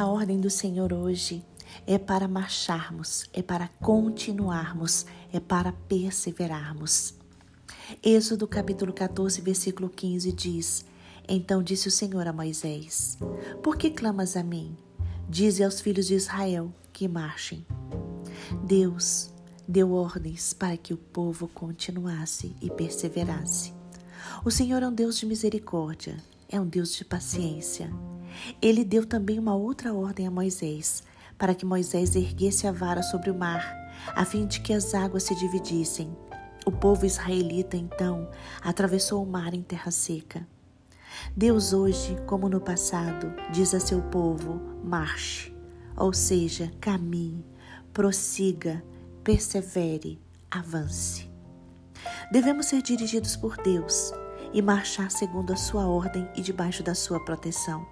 A ordem do Senhor hoje é para marcharmos, é para continuarmos, é para perseverarmos. Êxodo capítulo 14, versículo 15 diz: Então disse o Senhor a Moisés: Por que clamas a mim? Dize aos filhos de Israel que marchem. Deus deu ordens para que o povo continuasse e perseverasse. O Senhor é um Deus de misericórdia, é um Deus de paciência. Ele deu também uma outra ordem a Moisés, para que Moisés erguesse a vara sobre o mar, a fim de que as águas se dividissem. O povo israelita, então, atravessou o mar em terra seca. Deus hoje, como no passado, diz a seu povo: marche, ou seja, caminhe, prossiga, persevere, avance. Devemos ser dirigidos por Deus e marchar segundo a sua ordem e debaixo da sua proteção.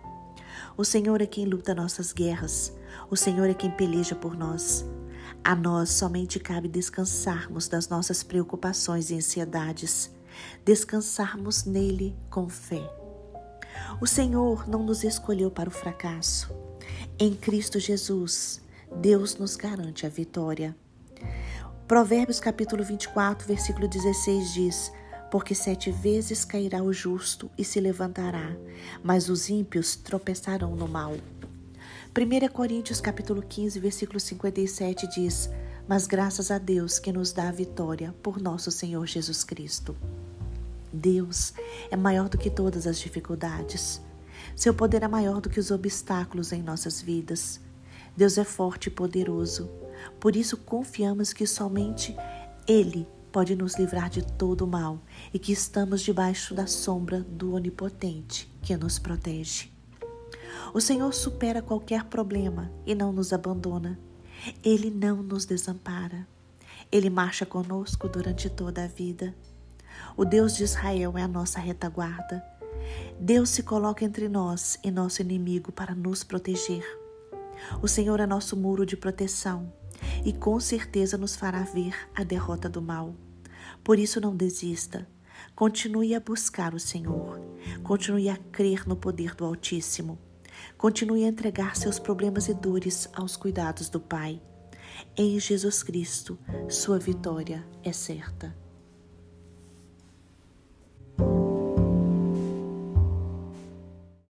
O Senhor é quem luta nossas guerras, o Senhor é quem peleja por nós. A nós somente cabe descansarmos das nossas preocupações e ansiedades, descansarmos nele com fé. O Senhor não nos escolheu para o fracasso. Em Cristo Jesus, Deus nos garante a vitória. Provérbios capítulo 24, versículo 16 diz: porque sete vezes cairá o justo e se levantará, mas os ímpios tropeçarão no mal. 1 Coríntios capítulo 15, versículo 57 diz: Mas graças a Deus que nos dá a vitória por nosso Senhor Jesus Cristo. Deus é maior do que todas as dificuldades. Seu poder é maior do que os obstáculos em nossas vidas. Deus é forte e poderoso. Por isso confiamos que somente Ele pode nos livrar de todo o mal e que estamos debaixo da sombra do Onipotente que nos protege. O Senhor supera qualquer problema e não nos abandona. Ele não nos desampara. Ele marcha conosco durante toda a vida. O Deus de Israel é a nossa retaguarda. Deus se coloca entre nós e nosso inimigo para nos proteger. O Senhor é nosso muro de proteção e com certeza nos fará ver a derrota do mal. Por isso, não desista. Continue a buscar o Senhor. Continue a crer no poder do Altíssimo. Continue a entregar seus problemas e dores aos cuidados do Pai. Em Jesus Cristo, sua vitória é certa.